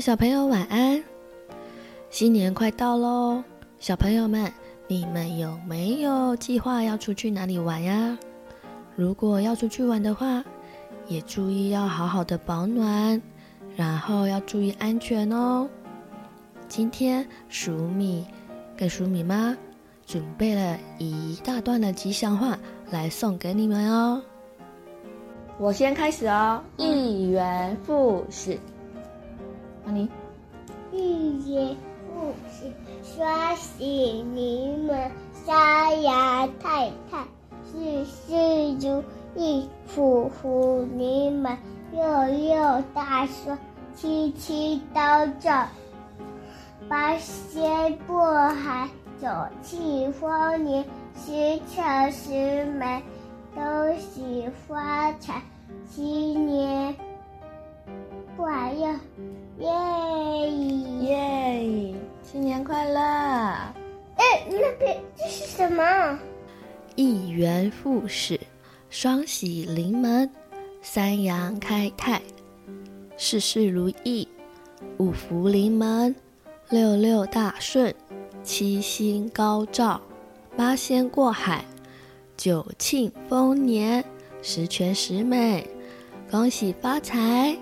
小朋友晚安。新年快到喽，小朋友们，你们有没有计划要出去哪里玩呀？如果要出去玩的话，也注意要好好的保暖，然后要注意安全哦。今天鼠米跟鼠米妈准备了一大段的吉祥话来送给你们哦。我先开始哦，一元复始。你？一元复始，双喜临门，三阳开泰，事事如意，虎虎临门，六六大顺，七七高照，八仙过海，九庆丰年，十全十美。恭喜发财，新年乐，耶耶！新年快乐！哎，那个这是什么？一元复始，双喜临门，三阳开泰，事事如意，五福临门，六六大顺，七星高照，八仙过海。九庆丰年，十全十美，恭喜发财，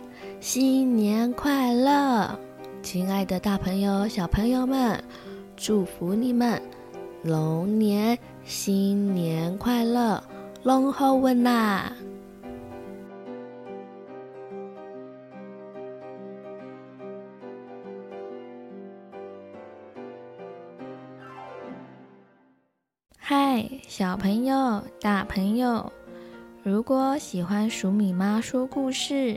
新年快乐！亲爱的大朋友、小朋友们，祝福你们龙年新年快乐，龙猴问呐！嗨，小朋友、大朋友，如果喜欢黍米妈说故事，